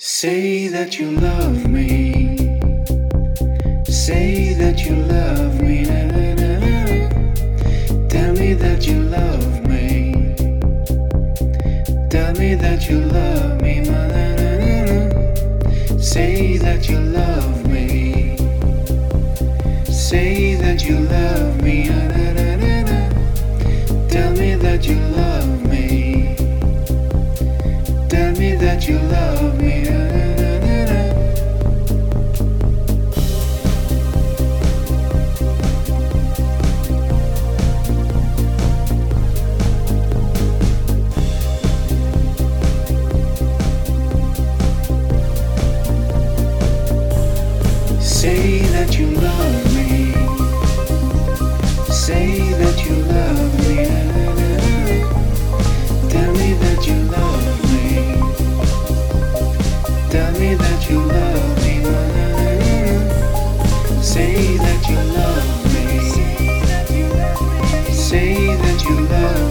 Say that you love me. Say that you love me. Na, na, na. Tell me that you love me. Tell me that you love me. Say that you love me. Say that you love me. Tell me that you love me. Tell me that you love me. that you love me. Say that you love me. Say that you love me.